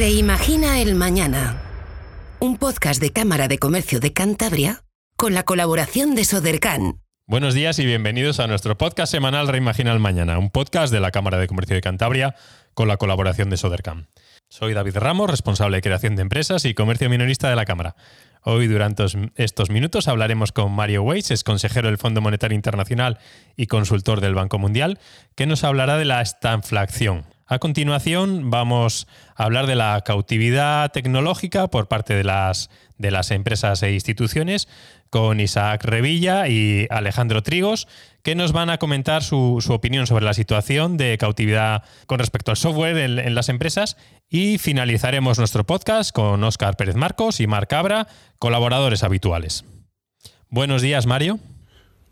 Reimagina el Mañana. Un podcast de Cámara de Comercio de Cantabria con la colaboración de Sodercan. Buenos días y bienvenidos a nuestro podcast semanal Reimagina el Mañana, un podcast de la Cámara de Comercio de Cantabria con la colaboración de Sodercan. Soy David Ramos, responsable de creación de empresas y comercio minorista de la Cámara. Hoy, durante estos minutos, hablaremos con Mario Weiss, es consejero del Fondo Monetario Internacional y consultor del Banco Mundial, que nos hablará de la estanflación. A continuación vamos a hablar de la cautividad tecnológica por parte de las, de las empresas e instituciones con Isaac Revilla y Alejandro Trigos, que nos van a comentar su, opinión sobre la situación de cautividad con respecto al software en, en, las empresas. Y finalizaremos nuestro podcast con Óscar Pérez Marcos y Marc Cabra, colaboradores habituales. Buenos días, Mario.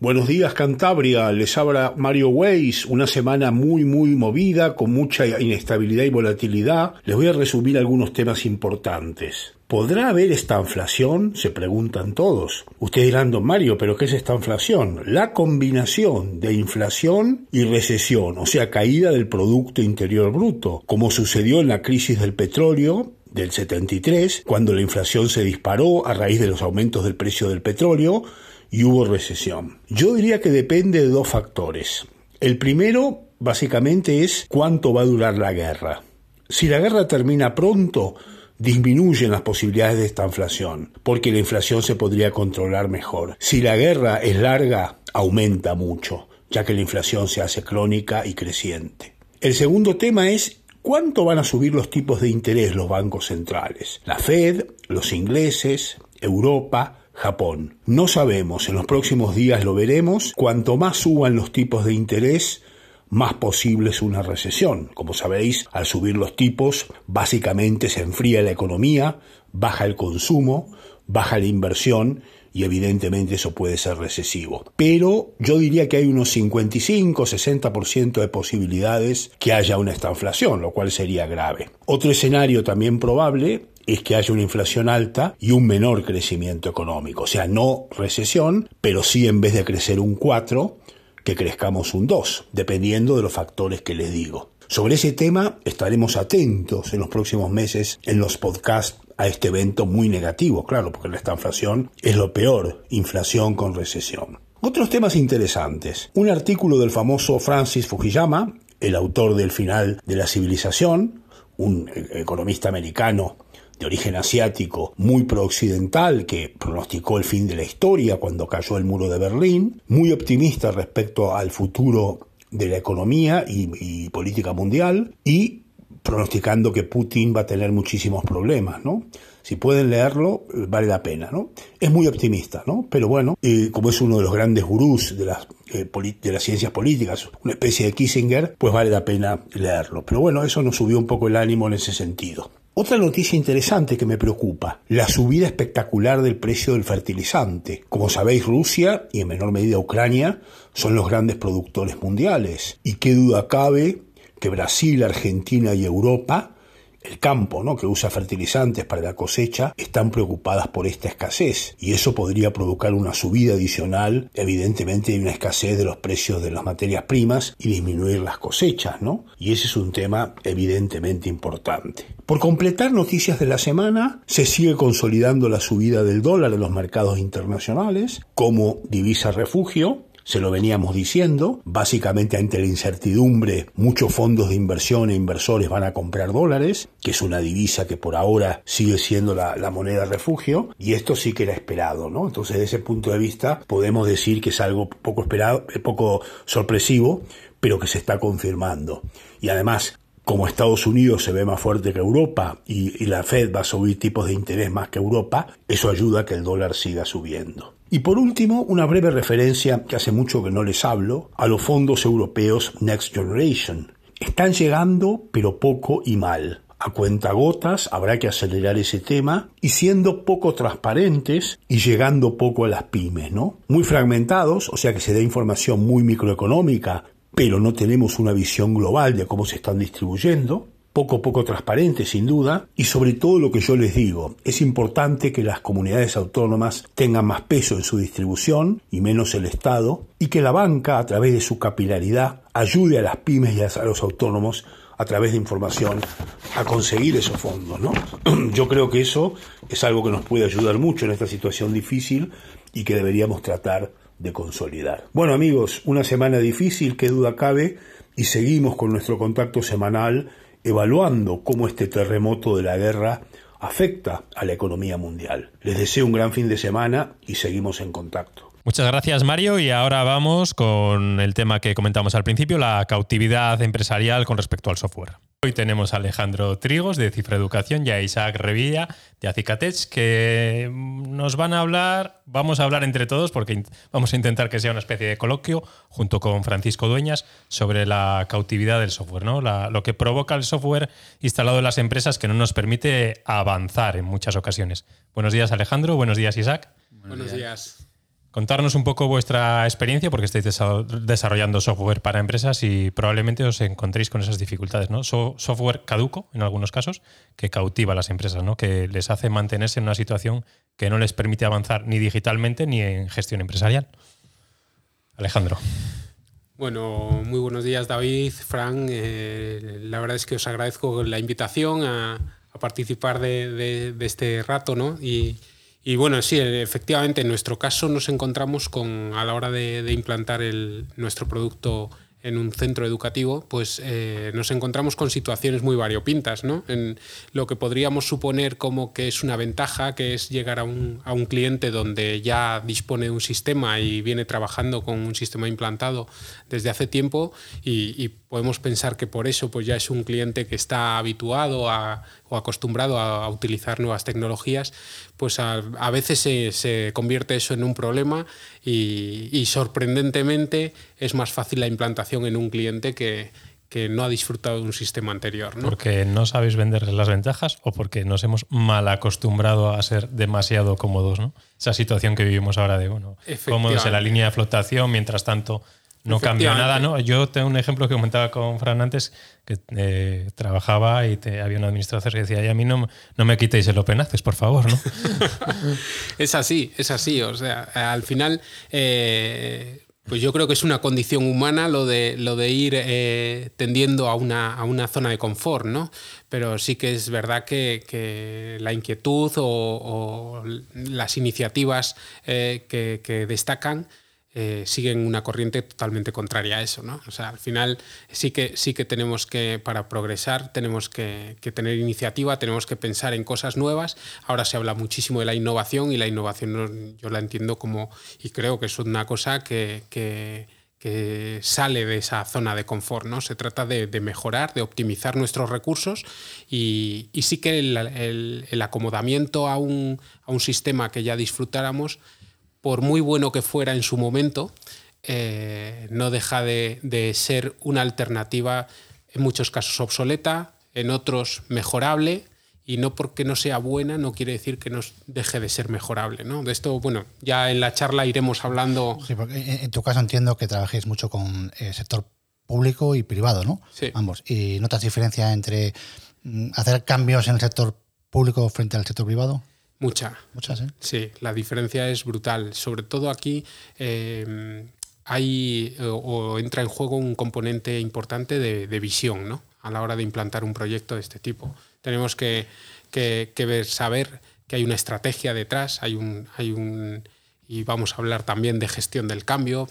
Buenos días Cantabria, les habla Mario Weiss, una semana muy muy movida, con mucha inestabilidad y volatilidad. Les voy a resumir algunos temas importantes. ¿Podrá haber esta inflación? Se preguntan todos. Ustedes dirán, don Mario, ¿pero qué es esta inflación? La combinación de inflación y recesión, o sea, caída del Producto Interior Bruto, como sucedió en la crisis del petróleo del 73, cuando la inflación se disparó a raíz de los aumentos del precio del petróleo, y hubo recesión. Yo diría que depende de dos factores. El primero, básicamente, es cuánto va a durar la guerra. Si la guerra termina pronto, disminuyen las posibilidades de esta inflación, porque la inflación se podría controlar mejor. Si la guerra es larga, aumenta mucho, ya que la inflación se hace crónica y creciente. El segundo tema es cuánto van a subir los tipos de interés los bancos centrales. La Fed, los ingleses, Europa, Japón. No sabemos, en los próximos días lo veremos, cuanto más suban los tipos de interés, más posible es una recesión. Como sabéis, al subir los tipos, básicamente se enfría la economía, baja el consumo, baja la inversión y evidentemente eso puede ser recesivo. Pero yo diría que hay unos 55-60% de posibilidades que haya una estanflación, lo cual sería grave. Otro escenario también probable es que haya una inflación alta y un menor crecimiento económico. O sea, no recesión, pero sí en vez de crecer un 4, que crezcamos un 2, dependiendo de los factores que les digo. Sobre ese tema estaremos atentos en los próximos meses en los podcasts a este evento muy negativo, claro, porque la inflación es lo peor, inflación con recesión. Otros temas interesantes. Un artículo del famoso Francis Fukuyama, el autor del final de la civilización, un economista americano de origen asiático muy prooccidental que pronosticó el fin de la historia cuando cayó el muro de Berlín, muy optimista respecto al futuro de la economía y, política mundial y pronosticando que Putin va a tener muchísimos problemas, ¿no? Si pueden leerlo, vale la pena, ¿no? Es muy optimista, ¿no? Pero bueno, como es uno de los grandes gurús de las, eh, de las ciencias políticas, una especie de Kissinger, pues vale la pena leerlo. Pero bueno, eso nos subió un poco el ánimo en ese sentido. Otra noticia interesante que me preocupa, la subida espectacular del precio del fertilizante. Como sabéis, Rusia y en menor medida Ucrania son los grandes productores mundiales. Y qué duda cabe que Brasil, Argentina y Europa el campo, ¿no? que usa fertilizantes para la cosecha, están preocupadas por esta escasez y eso podría provocar una subida adicional, evidentemente hay una escasez de los precios de las materias primas y disminuir las cosechas, ¿no? Y ese es un tema evidentemente importante. Por completar noticias de la semana, se sigue consolidando la subida del dólar en los mercados internacionales como divisa refugio, se lo veníamos diciendo, básicamente ante la incertidumbre muchos fondos de inversión e inversores van a comprar dólares, que es una divisa que por ahora sigue siendo la, moneda refugio, y esto sí que era esperado, ¿no? Entonces, desde ese punto de vista, podemos decir que es algo poco esperado, eh, poco sorpresivo, pero que se está confirmando. Y además, como Estados Unidos se ve más fuerte que Europa y, y, la Fed va a subir tipos de interés más que Europa, eso ayuda a que el dólar siga subiendo. Y por último, una breve referencia, que hace mucho que no les hablo, a los fondos europeos Next Generation. Están llegando, pero poco y mal. A cuentagotas habrá que acelerar ese tema y siendo poco transparentes y llegando poco a las pymes, ¿no? Muy fragmentados, o sea que se da información muy microeconómica, pero no tenemos una visión global de cómo se están distribuyendo poco poco transparente sin duda y sobre todo lo que yo les digo, es importante que las comunidades autónomas tengan más peso en su distribución y menos el Estado y que la banca a través de su capilaridad ayude a las pymes y a los autónomos a través de información a conseguir esos fondos, ¿no? Yo creo que eso es algo que nos puede ayudar mucho en esta situación difícil y que deberíamos tratar de consolidar. Bueno amigos, una semana difícil, qué duda cabe, y seguimos con nuestro contacto semanal evaluando cómo este terremoto de la guerra afecta a la economía mundial. Les deseo un gran fin de semana y seguimos en contacto. Muchas gracias Mario y ahora vamos con el tema que comentamos al principio, la cautividad empresarial con respecto al software. Hoy tenemos a Alejandro Trigos de Cifra Educación y a Isaac Revilla de Acicatech que nos van a hablar, vamos a hablar entre todos porque vamos a intentar que sea una especie de coloquio junto con Francisco Dueñas sobre la cautividad del software, ¿no? lo que provoca el software instalado en las empresas que no nos permite avanzar en muchas ocasiones. Buenos días Alejandro, buenos días Isaac. Buenos días. Contarnos un poco vuestra experiencia, porque estáis desarrollando software para empresas y probablemente os encontréis con esas dificultades, ¿no? software caduco, en algunos casos, que cautiva a las empresas, ¿no? Que les hace mantenerse en una situación que no les permite avanzar ni digitalmente ni en gestión empresarial. Alejandro. Bueno, muy buenos días, David, Fran. Eh, la verdad es que os agradezco la invitación a, participar de, de, este rato, ¿no? Y, y bueno, sí, efectivamente, en nuestro caso nos encontramos con, a la hora de, implantar el, nuestro producto en un centro educativo, pues eh, nos encontramos con situaciones muy variopintas, ¿no? En lo que podríamos suponer como que es una ventaja, que es llegar a un, a un cliente donde ya dispone de un sistema y viene trabajando con un sistema implantado desde hace tiempo y, podemos pensar que por eso pues ya es un cliente que está habituado o acostumbrado a, utilizar nuevas tecnologías, pues a, veces se, convierte eso en un problema y, sorprendentemente es más fácil la implantación en un cliente que, que no ha disfrutado de un sistema anterior. ¿no? Porque no sabéis vender las ventajas o porque nos hemos mal acostumbrado a ser demasiado cómodos. ¿no? Esa situación que vivimos ahora de, bueno, cómodos en la línea de flotación, mientras tanto no cambió nada, ¿no? Yo tengo un ejemplo que comentaba con Fran antes, que eh, trabajaba y te, había un administrador que decía, a mí no, no me quitéis el Open Access, por favor, ¿no? es así, es así. O sea, al final, eh, pues yo creo que es una condición humana lo de, lo de ir eh, tendiendo a una, a una zona de confort, ¿no? Pero sí que es verdad que, la inquietud o, las iniciativas que destacan eh, siguen una corriente totalmente contraria a eso. ¿no? O sea, al final sí que, sí que tenemos que, para progresar, tenemos que, tener iniciativa, tenemos que pensar en cosas nuevas. Ahora se habla muchísimo de la innovación y la innovación yo la entiendo como, y creo que es una cosa que, sale de esa zona de confort. ¿no? Se trata de, mejorar, de optimizar nuestros recursos y, sí que el, acomodamiento a un, a un, sistema que ya disfrutáramos por muy bueno que fuera en su momento, eh, no deja de, ser una alternativa en muchos casos obsoleta, en otros mejorable, y no porque no sea buena no quiere decir que no deje de ser mejorable. ¿no? De esto, bueno, ya en la charla iremos hablando. Sí, porque en tu caso entiendo que trabajéis mucho con el sector público y privado, ¿no? Sí. Ambos. ¿Y notas diferencia entre mm, hacer cambios en el sector público frente al sector privado? Mucha. Muchas, ¿eh? Sí, la diferencia es brutal. Sobre todo aquí eh, hay o, entra en juego un componente importante de, visión, ¿no? A la hora de implantar un proyecto de este tipo. Tenemos que, ver, saber que hay una estrategia detrás, hay un, hay un y vamos a hablar también de gestión del cambio.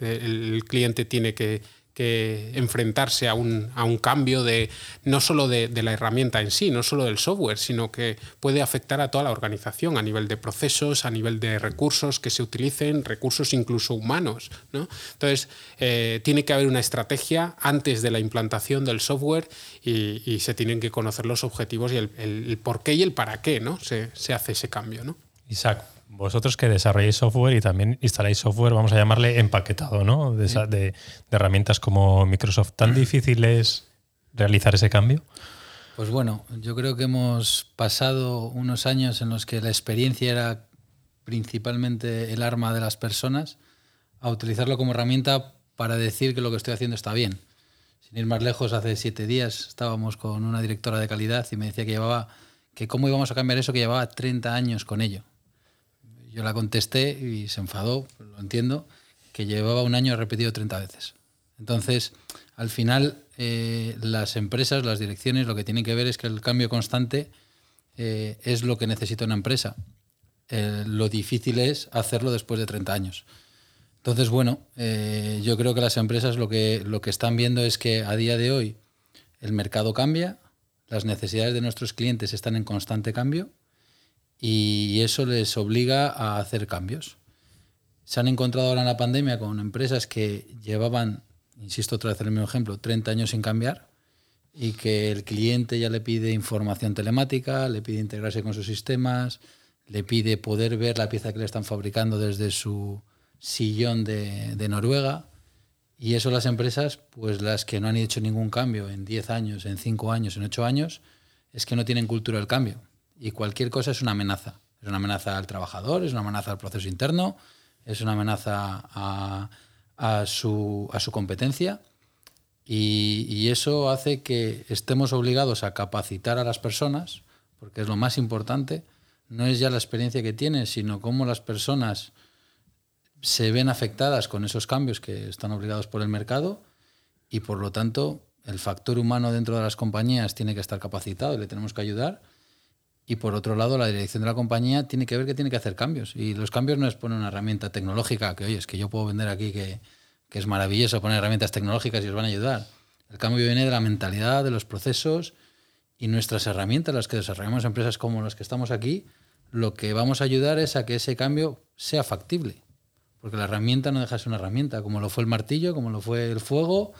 El cliente tiene que que enfrentarse a un, a un cambio de no solo de, la herramienta en sí, no solo del software, sino que puede afectar a toda la organización a nivel de procesos, a nivel de recursos que se utilicen, recursos incluso humanos. ¿no? Entonces, eh, tiene que haber una estrategia antes de la implantación del software y, se tienen que conocer los objetivos y el, por qué y el para qué ¿no? se, se hace ese cambio. ¿no? Isaac, vosotros que desarrolláis software y también instaláis software, vamos a llamarle empaquetado, ¿no? De, herramientas como Microsoft. ¿Tan difícil es realizar ese cambio? Pues bueno, yo creo que hemos pasado unos años en los que la experiencia era principalmente el arma de las personas, a utilizarlo como herramienta para decir que lo que estoy haciendo está bien. Sin ir más lejos, hace siete días estábamos con una directora de calidad y me decía que llevaba que cómo íbamos a cambiar eso que llevaba 30 años con ello. Yo la contesté y se enfadó, lo entiendo, que llevaba un año repetido 30 veces. Entonces, al final, eh, las empresas, las direcciones, lo que tienen que ver es que el cambio constante eh, es lo que necesita una empresa. Eh, lo difícil es hacerlo después de 30 años. Entonces, bueno, yo creo que las empresas lo que, lo que están viendo es que a día de hoy el mercado cambia, las necesidades de nuestros clientes están en constante cambio y eso les obliga a hacer cambios. Se han encontrado ahora en la pandemia con empresas que llevaban, insisto otra vez en el mismo ejemplo, 30 años sin cambiar y que el cliente ya le pide información telemática, le pide integrarse con sus sistemas, le pide poder ver la pieza que le están fabricando desde su sillón de, Noruega. Y eso las empresas, pues las que no han hecho ningún cambio en 10 años, en 5 años, en 8 años, es que no tienen cultura del cambio. Y cualquier cosa es una amenaza. Es una amenaza al trabajador, es una amenaza al proceso interno, es una amenaza a, su, a su, competencia. Y, y, eso hace que estemos obligados a capacitar a las personas, porque es lo más importante. No es ya la experiencia que tienen, sino cómo las personas se ven afectadas con esos cambios que están obligados por el mercado y por lo tanto el factor humano dentro de las compañías tiene que estar capacitado y le tenemos que ayudar. Y por otro lado, la dirección de la compañía tiene que ver que tiene que hacer cambios. Y los cambios no es poner una herramienta tecnológica, que oye, es que yo puedo vender aquí que, que es maravilloso poner herramientas tecnológicas y os van a ayudar. El cambio viene de la mentalidad, de los procesos y nuestras herramientas, las que desarrollamos empresas como las que estamos aquí, lo que vamos a ayudar es a que ese cambio sea factible. Porque la herramienta no deja de ser una herramienta, como lo fue el martillo, como lo fue el fuego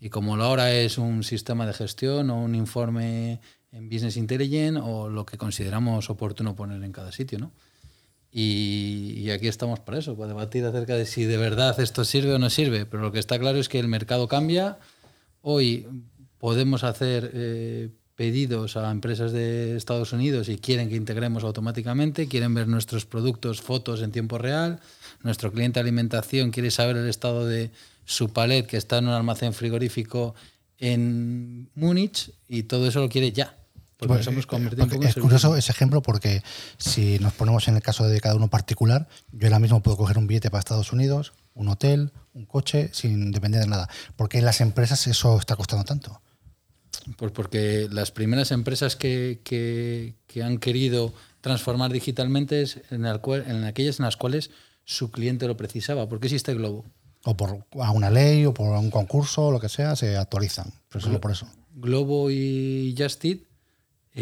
y como ahora es un sistema de gestión o un informe en Business Intelligence o lo que consideramos oportuno poner en cada sitio. ¿no? Y, aquí estamos para eso, para debatir acerca de si de verdad esto sirve o no sirve. Pero lo que está claro es que el mercado cambia. Hoy podemos hacer eh, pedidos a empresas de Estados Unidos y quieren que integremos automáticamente, quieren ver nuestros productos, fotos en tiempo real nuestro cliente de alimentación quiere saber el estado de su palet que está en un almacén frigorífico en Múnich y todo eso lo quiere ya. Porque nos hemos convertido en es curioso ese ejemplo porque si nos ponemos en el caso de cada uno particular, yo ahora mismo puedo coger un billete para Estados Unidos, un hotel, un coche, sin depender de nada. ¿Por qué en las empresas eso está costando tanto? Pues porque las primeras empresas que, que, han querido transformar digitalmente es en, en aquellas en las cuales su cliente lo precisaba. ¿Por qué existe Globo? O por una ley o por un concurso o lo que sea, se actualizan. Pero solo por eso. Globo y Justit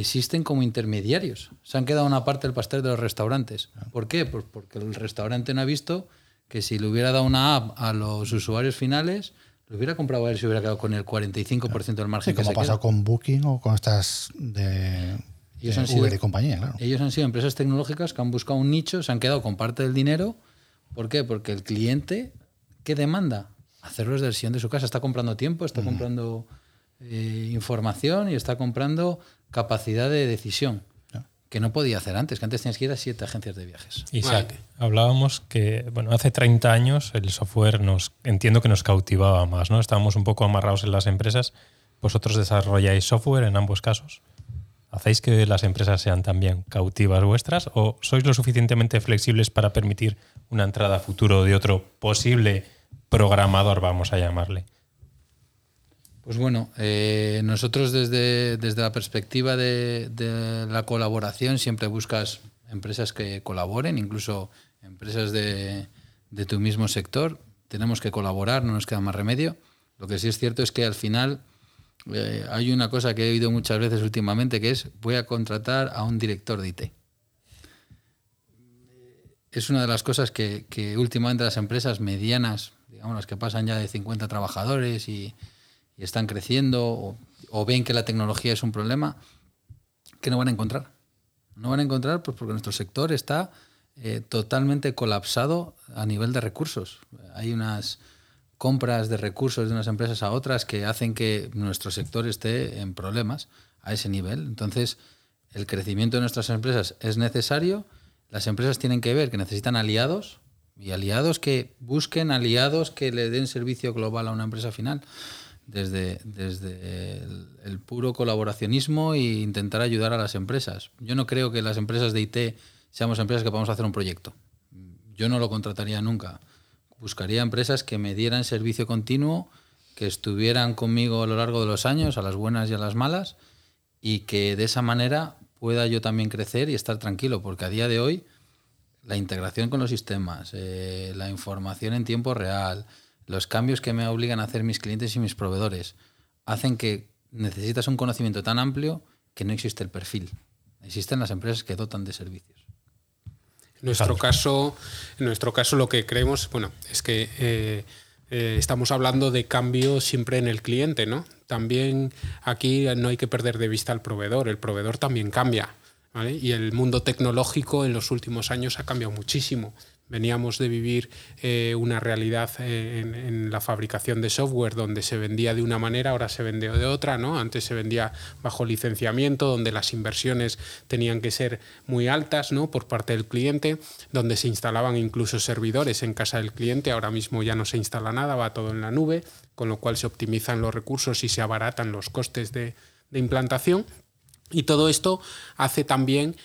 existen como intermediarios. Se han quedado una parte del pastel de los restaurantes. Ah. ¿Por qué? Pues porque el restaurante no ha visto que si le hubiera dado una app a los usuarios finales, lo hubiera comprado a él si hubiera quedado con el 45% del margen. como ha pasado con Booking o con estas de, ellos han Uber y compañía. Claro. Ellos han sido empresas tecnológicas que han buscado un nicho, se han quedado con parte del dinero ¿Por qué? Porque el cliente, ¿qué demanda? Hacerlo desde el sillón de su casa. Está comprando tiempo, está comprando eh, información y está comprando capacidad de decisión que no podía hacer antes, que antes tenías que ir a siete agencias de viajes. Isaac, hablábamos que, bueno, hace 30 años el software nos, entiendo que nos cautivaba más, ¿no? Estábamos un poco amarrados en las empresas. ¿Vosotros desarrolláis software en ambos casos? ¿Hacéis que las empresas sean también cautivas vuestras o sois lo suficientemente flexibles para permitir una entrada a futuro de otro posible programador, vamos a llamarle? Pues bueno, eh, nosotros desde, desde, la perspectiva de, la colaboración siempre buscas empresas que colaboren, incluso empresas de, de tu mismo sector. Tenemos que colaborar, no nos queda más remedio. Lo que sí es cierto es que al final eh, hay una cosa que he oído muchas veces últimamente que es voy a contratar a un director de IT. Es una de las cosas que, últimamente las empresas medianas, digamos las que pasan ya de 50 trabajadores y, están creciendo o, ven que la tecnología es un problema, que no van a encontrar. No van a encontrar pues porque nuestro sector está eh, totalmente colapsado a nivel de recursos. Hay unas compras de recursos de unas empresas a otras que hacen que nuestro sector esté en problemas a ese nivel. Entonces, el crecimiento de nuestras empresas es necesario. Las empresas tienen que ver que necesitan aliados y aliados que busquen aliados que le den servicio global a una empresa final. Desde, desde el, puro colaboracionismo e intentar ayudar a las empresas. Yo no creo que las empresas de IT seamos empresas que podamos hacer un proyecto. Yo no lo contrataría nunca buscaría empresas que me dieran servicio continuo, que estuvieran conmigo a lo largo de los años, a las buenas y a las malas, y que de esa manera pueda yo también crecer y estar tranquilo, porque a día de hoy la integración con los sistemas, eh, la información en tiempo real, los cambios que me obligan a hacer mis clientes y mis proveedores, hacen que necesitas un conocimiento tan amplio que no existe el perfil. Existen las empresas que dotan de servicios. En nuestro caso, en nuestro caso lo que creemos, bueno, es que eh, eh, estamos hablando de cambio siempre en el cliente, ¿no? También aquí no hay que perder de vista al proveedor. El proveedor también cambia. Y el mundo tecnológico en los últimos años ha cambiado muchísimo. Veníamos de vivir eh, una realidad eh, en, la fabricación de software donde se vendía de una manera, ahora se vende de otra, ¿no? Antes se vendía bajo licenciamiento, donde las inversiones tenían que ser muy altas, ¿no? Por parte del cliente, donde se instalaban incluso servidores en casa del cliente, ahora mismo ya no se instala nada, va todo en la nube, con lo cual se optimizan los recursos y se abaratan los costes de, de implantación. Y todo esto hace también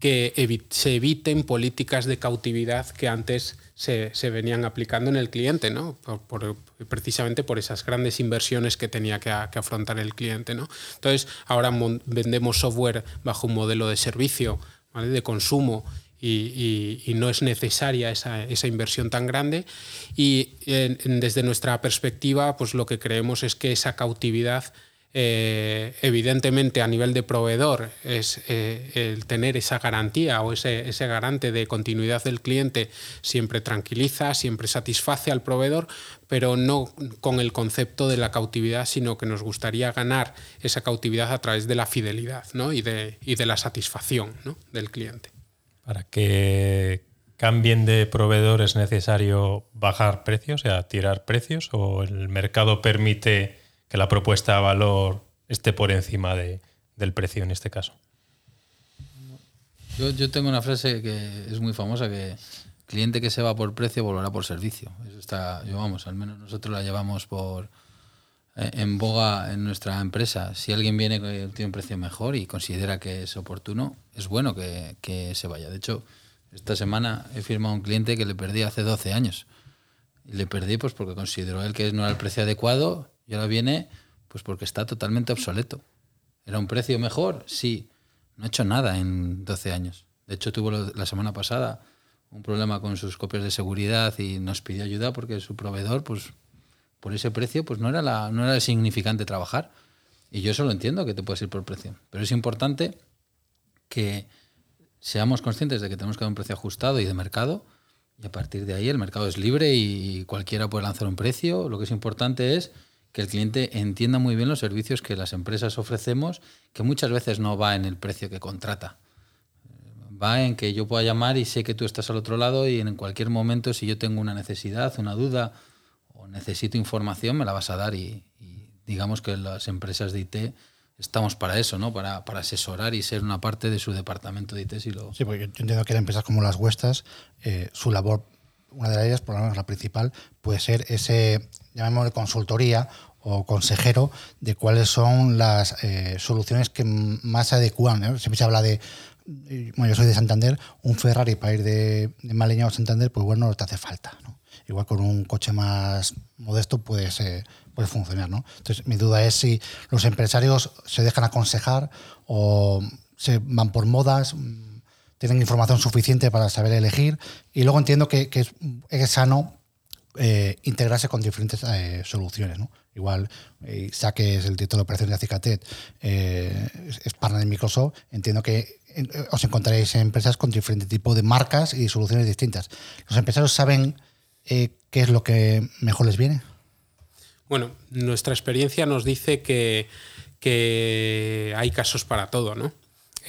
que se eviten políticas de cautividad que antes se, venían aplicando en el cliente, ¿no? precisamente por esas grandes inversiones que tenía que, afrontar el cliente. ¿no? Entonces, ahora vendemos software bajo un modelo de servicio, de consumo, y, no es necesaria esa, inversión tan grande. Y desde nuestra perspectiva, pues lo que creemos es que esa cautividad eh, evidentemente a nivel de proveedor es eh, el tener esa garantía o ese, garante de continuidad del cliente siempre tranquiliza, siempre satisface al proveedor, pero no con el concepto de la cautividad, sino que nos gustaría ganar esa cautividad a través de la fidelidad y, de, de, la satisfacción del cliente. Para que cambien de proveedor es necesario bajar precios, o sea, tirar precios, o el mercado permite que la propuesta de valor esté por encima de, del precio en este caso. Yo, yo, tengo una frase que es muy famosa que cliente que se va por precio volverá por servicio. Eso está, yo vamos, al menos nosotros la llevamos por eh, en boga en nuestra empresa. Si alguien viene que tiene un precio mejor y considera que es oportuno, es bueno que, que se vaya. De hecho, esta semana he firmado un cliente que le perdí hace 12 años. Y le perdí pues porque consideró él que no era el precio adecuado y ahora viene pues porque está totalmente obsoleto. ¿Era un precio mejor? Sí. No ha hecho nada en 12 años. De hecho, tuvo la semana pasada un problema con sus copias de seguridad y nos pidió ayuda porque su proveedor, pues por ese precio, pues no era, la, no era significante trabajar. Y yo eso lo entiendo, que te puedes ir por precio. Pero es importante que seamos conscientes de que tenemos que dar un precio ajustado y de mercado. Y a partir de ahí el mercado es libre y cualquiera puede lanzar un precio. Lo que es importante es que el cliente entienda muy bien los servicios que las empresas ofrecemos, que muchas veces no va en el precio que contrata. Va en que yo pueda llamar y sé que tú estás al otro lado y en cualquier momento si yo tengo una necesidad, una duda o necesito información, me la vas a dar y, digamos que las empresas de IT estamos para eso, ¿no? Para, asesorar y ser una parte de su departamento de IT. Si lo... Sí, porque yo entiendo que en empresas como las vuestras, eh, su labor una de ellas, por lo menos la principal, puede ser ese, llamémosle consultoría o consejero de cuáles son las eh, soluciones que más se adecuan. Siempre se habla de, bueno, yo soy de Santander, un Ferrari para ir de, de Maleña a Santander, pues bueno, no te hace falta. Igual con un coche más modesto puede, puede funcionar. ¿no? Entonces, mi duda es si los empresarios se dejan aconsejar o se van por modas tienen información suficiente para saber elegir. Y luego entiendo que, es, sano eh, integrarse con diferentes eh, soluciones. ¿no? Igual eh, saques el director de operaciones de Acicatet, es partner de Microsoft, entiendo que os encontraréis en empresas con diferentes tipos de marcas y soluciones distintas. ¿Los empresarios saben qué es lo que mejor les viene? Bueno, nuestra experiencia nos dice que hay casos para todo, ¿no?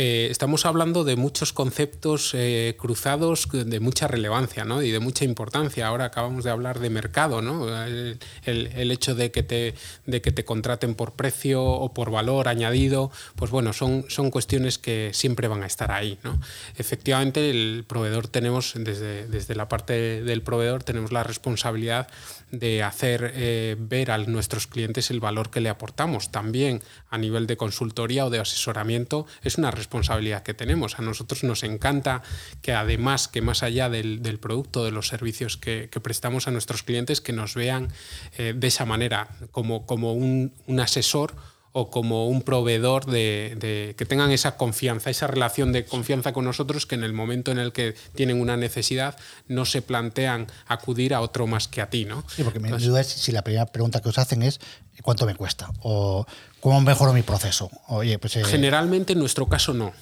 Eh, estamos hablando de muchos conceptos eh, cruzados de mucha relevancia ¿no? y de mucha importancia. Ahora acabamos de hablar de mercado, ¿no? el, el, hecho de que, te, de que te contraten por precio o por valor añadido, pues bueno, son, son cuestiones que siempre van a estar ahí. ¿no? Efectivamente, el proveedor tenemos, desde, desde la parte del proveedor, tenemos la responsabilidad de hacer eh, ver a nuestros clientes el valor que le aportamos. También a nivel de consultoría o de asesoramiento es una responsabilidad responsabilidad que tenemos. A nosotros nos encanta que además, que más allá del, producto, de los servicios que, prestamos a nuestros clientes, que nos vean eh, de esa manera, como, como un, un asesor o como un proveedor de, que tengan esa confianza, esa relación de confianza con nosotros que en el momento en el que tienen una necesidad no se plantean acudir a otro más que a ti, ¿no? Sí, porque mi duda es si la primera pregunta que os hacen es ¿cuánto me cuesta? o ¿cómo mejoro mi proceso? Oye, pues, eh, Generalmente en nuestro caso no.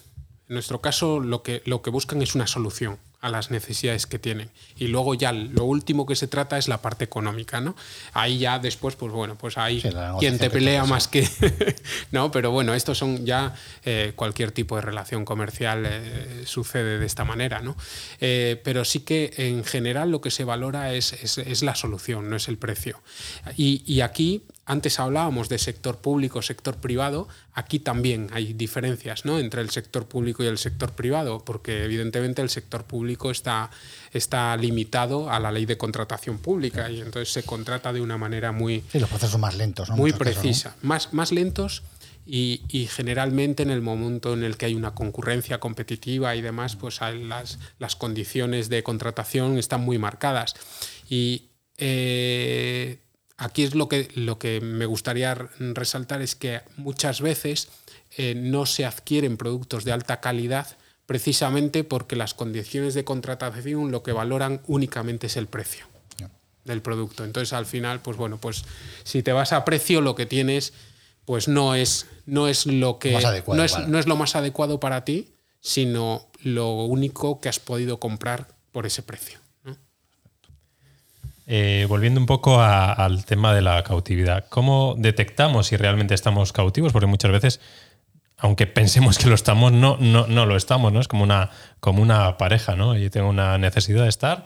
En nuestro caso lo que, lo que buscan es una solución a las necesidades que tienen. Y luego ya lo último que se trata es la parte económica, ¿no? Ahí ya después, pues bueno, pues hay quien te pelea más que... no, pero bueno, estos son ya eh, cualquier tipo de relación comercial eh, sucede de esta manera, ¿no? Eh, pero sí que en general lo que se valora es, es, la solución, no es el precio. Y, y aquí antes hablábamos de sector público, sector privado. Aquí también hay diferencias ¿no? entre el sector público y el sector privado, porque evidentemente el sector público está, está limitado a la ley de contratación pública y entonces se contrata de una manera muy... Sí, los procesos más lentos. ¿no? Muy precisa. más, más lentos y, generalmente en el momento en el que hay una concurrencia competitiva y demás, pues las, las condiciones de contratación están muy marcadas. Y eh, aquí es lo que, lo que me gustaría resaltar es que muchas veces eh, no se adquieren productos de alta calidad precisamente porque las condiciones de contratación lo que valoran únicamente es el precio del producto. Entonces al final, pues bueno, pues si te vas a precio lo que tienes pues no es, no es lo que no, es, no es lo más adecuado para ti, sino lo único que has podido comprar por ese precio. Eh, volviendo un poco al tema de la cautividad, ¿cómo detectamos si realmente estamos cautivos? Porque muchas veces, aunque pensemos que lo estamos, no, no, no lo estamos, ¿no? Es como una, como una pareja, ¿no? Yo tengo una necesidad de estar,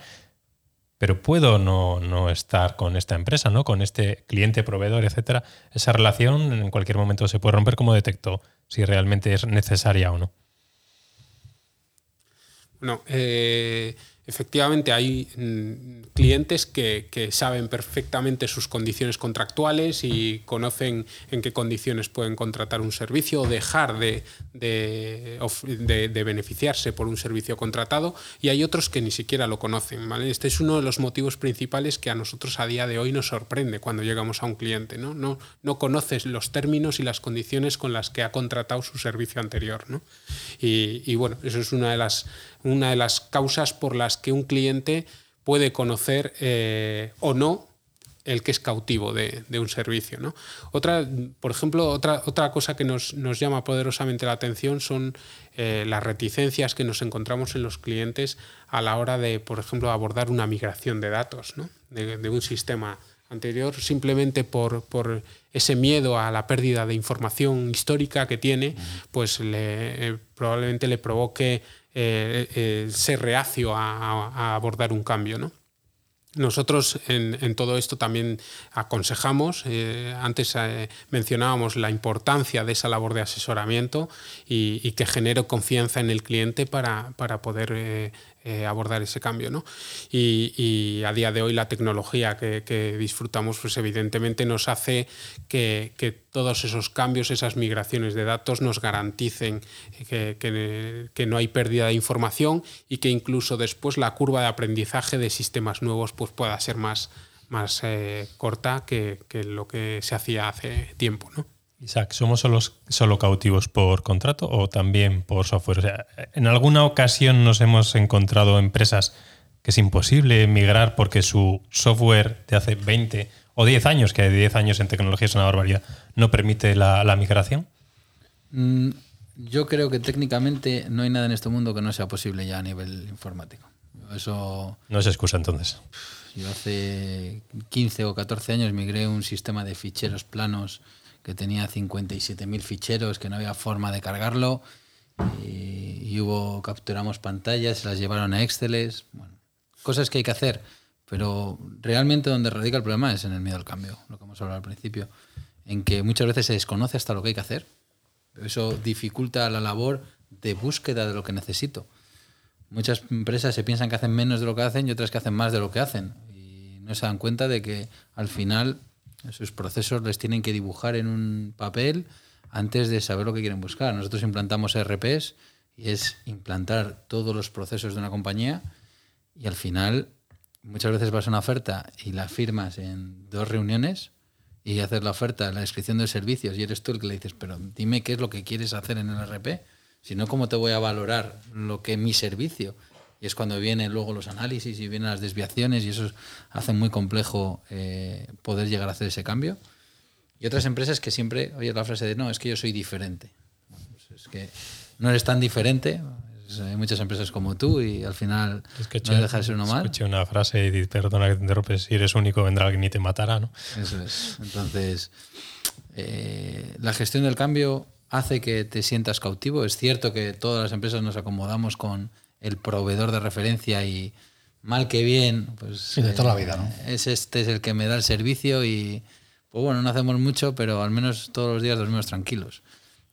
pero puedo no, no estar con esta empresa, ¿no? Con este cliente, proveedor, etcétera. Esa relación en cualquier momento se puede romper. ¿Cómo detecto si realmente es necesaria o no? No, eh, Efectivamente, hay mm, clientes que, saben perfectamente sus condiciones contractuales y conocen en qué condiciones pueden contratar un servicio o dejar de, de, beneficiarse por un servicio contratado y hay otros que ni siquiera lo conocen. Este es uno de los motivos principales que a nosotros a día de hoy nos sorprende cuando llegamos a un cliente. No, no, no conoces los términos y las condiciones con las que ha contratado su servicio anterior. Y, y bueno, eso es una de las una de las causas por las que un cliente puede conocer eh, o no el que es cautivo de, un servicio. ¿no? Otra, por ejemplo, otra, otra cosa que nos, llama poderosamente la atención son eh, las reticencias que nos encontramos en los clientes a la hora de, por ejemplo, abordar una migración de datos de, un sistema anterior, simplemente por, por, ese miedo a la pérdida de información histórica que tiene, pues le, eh, probablemente le provoque eh, eh, ser reacio a, abordar un cambio. ¿no? Nosotros en, todo esto también aconsejamos, eh, antes mencionábamos la importancia de esa labor de asesoramiento y, que genere confianza en el cliente para, para poder abordar ese cambio. ¿no? Y, a día de hoy la tecnología que, disfrutamos, pues evidentemente nos hace que, todos esos cambios, esas migraciones de datos nos garanticen que, no hay pérdida de información y que incluso después la curva de aprendizaje de sistemas nuevos pues pueda ser más, más eh, corta que, lo que se hacía hace tiempo. ¿no? Isaac, ¿somos solo, solo, cautivos por contrato o también por software? O sea, ¿En alguna ocasión nos hemos encontrado empresas que es imposible migrar porque su software de hace 20 o 10 años, que 10 años en tecnología es una barbaridad, no permite la, migración? Mm, yo creo que técnicamente no hay nada en este mundo que no sea posible ya a nivel informático. Eso... No es excusa entonces. Yo hace 15 o 14 años migré un sistema de ficheros planos que tenía 57.000 ficheros, que no había forma de cargarlo. Y, hubo, capturamos pantallas, se las llevaron a Excel. Bueno, cosas que hay que hacer. Pero realmente donde radica el problema es en el miedo al cambio, lo que hemos hablado al principio. En que muchas veces se desconoce hasta lo que hay que hacer. Eso dificulta la labor de búsqueda de lo que necesito. Muchas empresas se piensan que hacen menos de lo que hacen y otras que hacen más de lo que hacen. Y no se dan cuenta de que al final sus procesos les tienen que dibujar en un papel, antes de saber lo que quieren buscar. Nosotros implantamos RPs y es implantar todos los procesos de una compañía y al final muchas veces vas a una oferta y la firmas en dos reuniones y haces la oferta, la descripción de servicios y eres tú el que le dices, pero dime qué es lo que quieres hacer en el RP, si no, ¿cómo te voy a valorar lo que mi servicio? Y es cuando vienen luego los análisis y vienen las desviaciones y eso hace muy complejo eh, poder llegar a hacer ese cambio. Y otras empresas que siempre oyes la frase de, no, es que yo soy diferente. Pues es que no eres tan diferente, hay muchas empresas como tú y al final Es que no deja de ser uno mal. Escuché una frase y perdona que te interrumpes, si eres único vendrá alguien y te matará, ¿no? Eso es. Entonces, eh, la gestión del cambio hace que te sientas cautivo. Es cierto que todas las empresas nos acomodamos con el proveedor de referencia y mal que bien, pues Sí, de toda la vida, ¿no? es este es el que me da el servicio y pues bueno, no hacemos mucho, pero al menos todos los días dormimos tranquilos.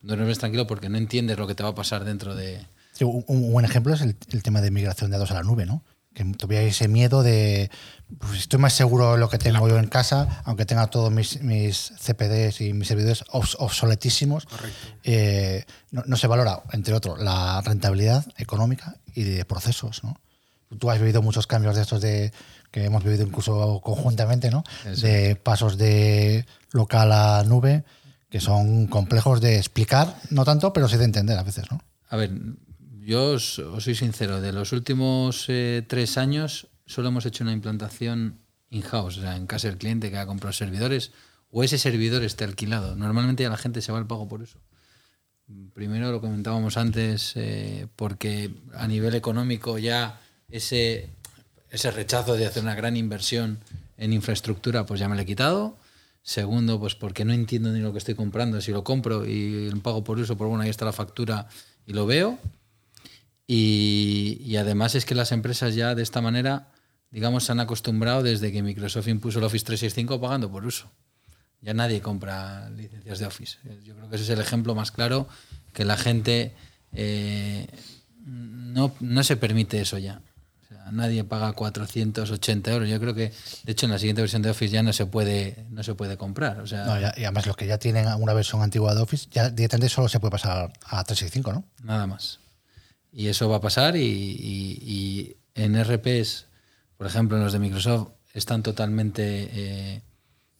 Duermes tranquilo porque no entiendes lo que te va a pasar dentro de... Sí, un, un buen ejemplo es el, el tema de migración de datos a la nube, ¿no? Que todavía hay ese miedo de, pues estoy más seguro de lo que tengo yo en casa, aunque tenga todos mis, mis CPDs y mis servidores obs- obsoletísimos. Eh, no, no se valora, entre otros, la rentabilidad económica y de procesos, ¿no? Tú has vivido muchos cambios de estos de que hemos vivido incluso conjuntamente, ¿no? Eso. De pasos de local a nube que son complejos de explicar, no tanto, pero sí de entender a veces, ¿no? A ver, yo os, os soy sincero, de los últimos eh, tres años solo hemos hecho una implantación in-house, o sea, en casa del cliente que ha comprado servidores o ese servidor esté alquilado. Normalmente ya la gente se va al pago por eso. Primero lo comentábamos antes, eh, porque a nivel económico ya ese, ese rechazo de hacer una gran inversión en infraestructura, pues ya me lo he quitado. Segundo, pues porque no entiendo ni lo que estoy comprando. Si lo compro y lo pago por eso, pues bueno, ahí está la factura y lo veo. Y, y además es que las empresas ya de esta manera, digamos, se han acostumbrado desde que Microsoft impuso el Office 365 pagando por uso. Ya nadie compra licencias de Office. Yo creo que ese es el ejemplo más claro que la gente eh, no, no se permite eso ya. O sea, nadie paga 480 euros. Yo creo que, de hecho, en la siguiente versión de Office ya no se puede, no se puede comprar. O sea, No, ya- y además los que ya tienen una versión antigua de Office, ya directamente solo se puede pasar a 365, ¿no? Nada más. Y eso va a pasar y, y- y en RPs, por ejemplo, en los de Microsoft, están totalmente, eh,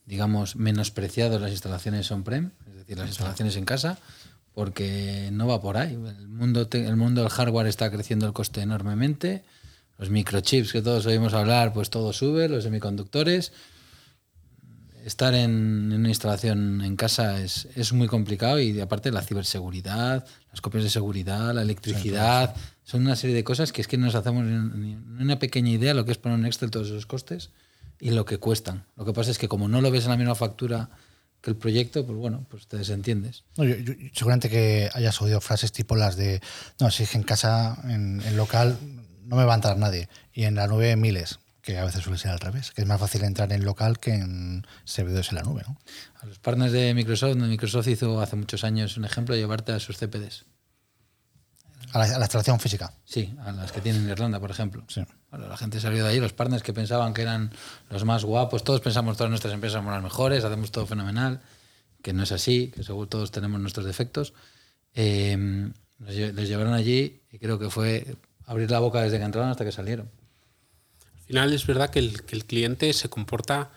digamos, menospreciados las instalaciones on-prem, es decir, las instalaciones en casa, porque no va por ahí. El mundo, te- el mundo del hardware está creciendo el coste enormemente. Los microchips que todos oímos hablar, pues todo sube, los semiconductores estar en, en una instalación en casa es, es muy complicado y aparte la ciberseguridad, las copias de seguridad, la electricidad, son una serie de cosas que es que no nos hacemos ni, una pequeña idea de lo que es poner en Excel todos esos costes y lo que cuestan. Lo que pasa es que como no lo ves en la misma factura que el proyecto, pues bueno, pues te desentiendes. No, yo- yo- seguramente que hayas oído frases tipo las de, no, si es que en casa, en, en local, no me va a entrar nadie. Y en la nube miles, que a veces suele ser al revés, que es más fácil entrar en local que en servidores en la nube, ¿no? A los partners de Microsoft, Microsoft hizo hace muchos años un ejemplo de llevarte a sus CPDs. A la, a la instalación física. Sí, a las que tienen en Irlanda, por ejemplo. Sí. Bueno, la gente salió de ahí, los partners que pensaban que eran los más guapos, todos pensamos todas nuestras empresas somos las mejores, hacemos todo fenomenal, que no es así, que seguro todos tenemos nuestros defectos. Eh, les llevaron allí y creo que fue abrir la boca desde que entraron hasta que salieron. Al final es verdad que el, que el cliente se comporta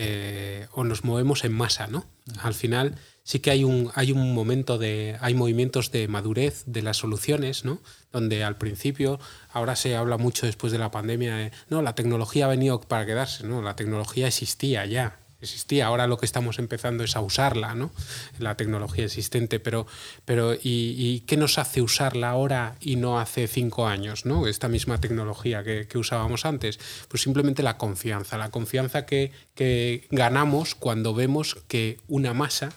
eh, o nos movemos en masa, ¿no? Al final sí que hay un, hay un momento de, hay movimientos de madurez de las soluciones, ¿no? Donde al principio, ahora se habla mucho después de la pandemia, de, no, la tecnología ha venido para quedarse, ¿no? La tecnología existía ya, existía. Ahora lo que estamos empezando es a usarla, ¿no? La tecnología existente, pero, pero ¿y, qué nos hace usarla ahora y no hace cinco años, ¿no? Esta misma tecnología que, que usábamos antes. Pues simplemente la confianza, la confianza que, que ganamos cuando vemos que una masa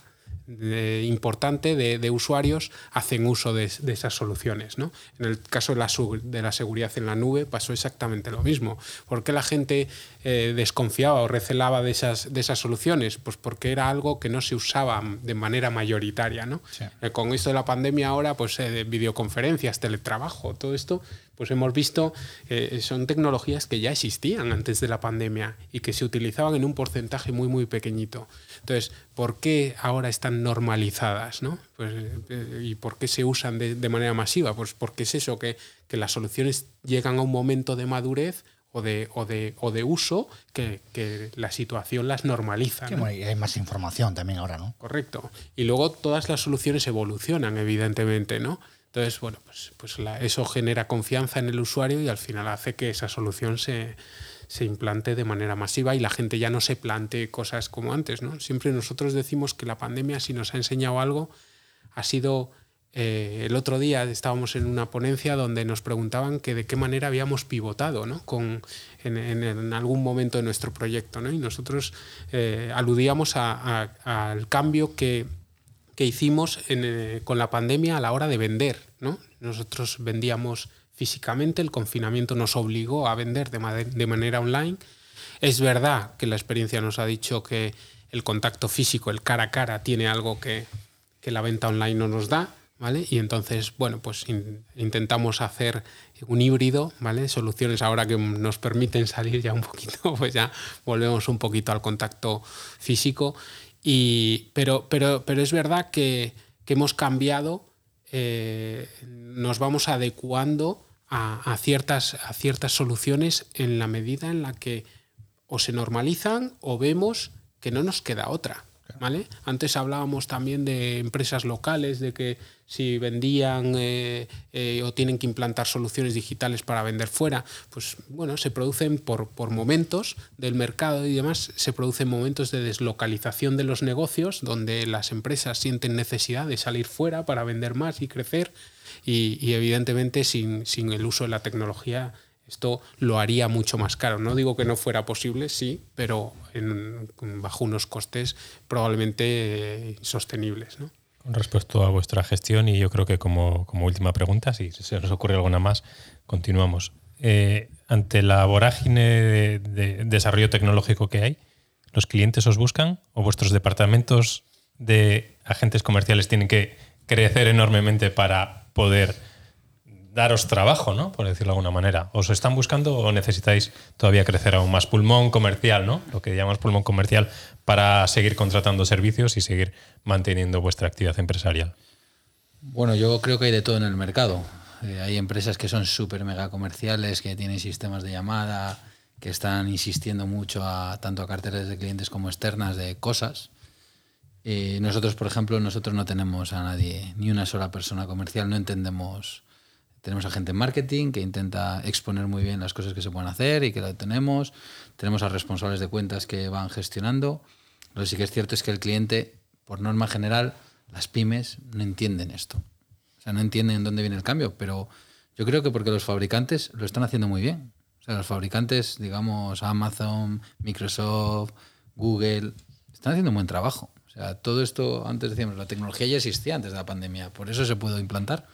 de- importante de, de usuarios hacen uso de, de esas soluciones. ¿no? En el caso de la, su- de la seguridad en la nube pasó exactamente lo mismo. ¿Por qué la gente eh, desconfiaba o recelaba de esas, de esas soluciones? Pues porque era algo que no se usaba de manera mayoritaria. ¿no? Eh, con esto de la pandemia ahora, pues eh, de videoconferencias, teletrabajo, todo esto, pues hemos visto que son tecnologías que ya existían antes de la pandemia y que se utilizaban en un porcentaje muy, muy pequeñito. Entonces, ¿por qué ahora están normalizadas? ¿no? Pues, eh, ¿Y por qué se usan de, manera masiva? Pues porque es eso, que, que las soluciones llegan a un momento de madurez o de, o de, o de uso que, que, la situación las normaliza. y hay más información también ahora, ¿no? Correcto. Y luego todas las soluciones evolucionan, evidentemente, ¿no? Entonces, bueno, pues, pues eso genera confianza en el usuario y al final hace que esa solución se, se implante de manera masiva y la gente ya no se plantee cosas como antes, ¿no? Siempre nosotros decimos que la pandemia, si nos ha enseñado algo, ha sido eh, el otro día estábamos en una ponencia donde nos preguntaban que de qué manera habíamos pivotado ¿no? En, algún momento de nuestro proyecto. ¿no? Y nosotros eh, aludíamos al cambio que, que hicimos eh, con la pandemia a la hora de vender. ¿no? Nosotros vendíamos físicamente, el confinamiento nos obligó a vender de, manera online. Es verdad que la experiencia nos ha dicho que el contacto físico, el cara a cara, tiene algo que, que la venta online no nos da y entonces, bueno, pues intentamos hacer un híbrido, ¿vale? Soluciones ahora que nos permiten salir ya un poquito, pues ya volvemos un poquito al contacto físico. Y, pero, pero, pero es verdad que, hemos cambiado, eh, nos vamos adecuando a, ciertas, a ciertas soluciones en la medida en la que o se normalizan o vemos que no nos queda otra. Antes hablábamos también de empresas locales, de que si vendían eh, eh, o tienen que implantar soluciones digitales para vender fuera, pues bueno, se producen por, momentos del mercado y demás, se producen momentos de deslocalización de los negocios donde las empresas sienten necesidad de salir fuera para vender más y crecer y, evidentemente sin el uso de la tecnología esto lo haría mucho más caro. No digo que no fuera posible, sí, pero bajo unos costes probablemente eh, insostenibles. Con respecto a vuestra gestión, y yo creo que como, última pregunta, si se nos ocurre alguna más, continuamos. Eh, ante la vorágine de, desarrollo tecnológico que hay, ¿los clientes os buscan o vuestros departamentos de agentes comerciales tienen que crecer enormemente para poder daros trabajo, ¿no? Por decirlo de alguna manera. ¿Os están buscando o necesitáis todavía crecer aún más pulmón comercial, ¿no? Lo que llamamos pulmón comercial para seguir contratando servicios y seguir manteniendo vuestra actividad empresarial. Bueno, yo creo que hay de todo en el mercado. Eh, hay empresas que son súper mega comerciales, que tienen sistemas de llamada, que están insistiendo mucho a tanto a carteras de clientes como externas de cosas. Eh, nosotros, por ejemplo, nosotros no tenemos a nadie, ni una sola persona comercial, no entendemos tenemos a gente en marketing que intenta exponer muy bien las cosas que se pueden hacer y que lo tenemos. Tenemos a responsables de cuentas que van gestionando. Lo que sí que es cierto es que el cliente, por norma general, las pymes no entienden esto. O sea, no entienden dónde viene el cambio, pero yo creo que porque los fabricantes lo están haciendo muy bien. O sea, los fabricantes, digamos, Amazon, Microsoft, Google, están haciendo un buen trabajo. O sea, todo esto, antes decíamos, la tecnología ya existía antes de la pandemia, por eso se pudo implantar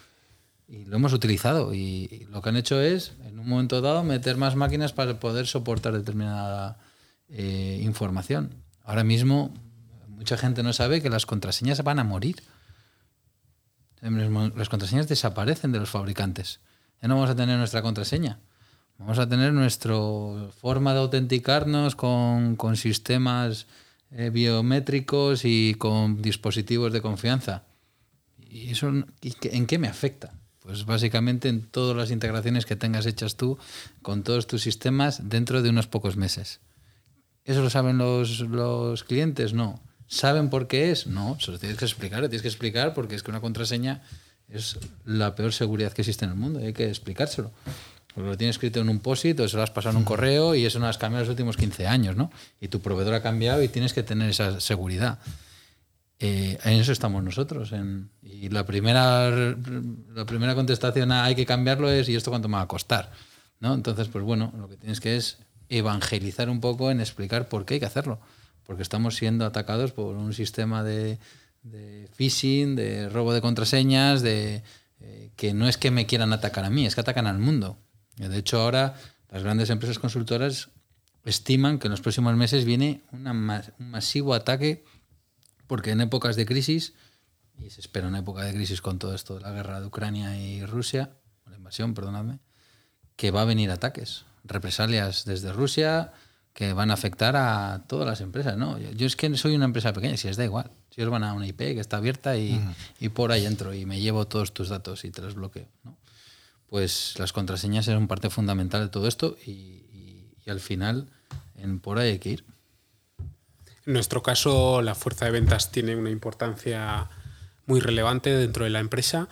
y lo hemos utilizado y lo que han hecho es en un momento dado meter más máquinas para poder soportar determinada eh, información. Ahora mismo mucha gente no sabe que las contraseñas van a morir. Las contraseñas desaparecen de los fabricantes. Ya no vamos a tener nuestra contraseña. Vamos a tener nuestra forma de autenticarnos con, con sistemas eh, biométricos y con dispositivos de confianza. ¿Y eso en qué me afecta? Pues básicamente en todas las integraciones que tengas hechas tú con todos tus sistemas dentro de unos pocos meses. ¿Eso lo saben los, los clientes? No. ¿Saben por qué es? No, se lo tienes que explicar, lo tienes que explicar porque es que una contraseña es la peor seguridad que existe en el mundo, hay que explicárselo. Porque lo tienes escrito en un POSIT o se lo has pasado en un correo y eso no lo has cambiado en los últimos 15 años, ¿no? Y tu proveedor ha cambiado y tienes que tener esa seguridad. Eh, en eso estamos nosotros. y la primera, la primera contestación a hay que cambiarlo es ¿y esto cuánto me va a costar? ¿No? Entonces, pues bueno, lo que tienes que es evangelizar un poco en explicar por qué hay que hacerlo. Porque estamos siendo atacados por un sistema de, phishing, de robo de contraseñas, de eh, que no es que me quieran atacar a mí, es que atacan al mundo. De hecho, ahora las grandes empresas consultoras estiman que en los próximos meses viene un masivo ataque porque en épocas de crisis, y se espera una época de crisis con todo esto de la guerra de Ucrania y Rusia, la invasión, perdonadme, que va a venir ataques, represalias desde Rusia que van a afectar a todas las empresas. ¿no? Yo es que soy una empresa pequeña, si os da igual. Si os van a una IP que está abierta y, y por ahí entro y me llevo todos tus datos y te los bloqueo. ¿no? Pues las contraseñas son parte fundamental de todo esto y, y al final en por ahí hay que ir. En nuestro caso, la fuerza de ventas tiene una importancia muy relevante dentro de la empresa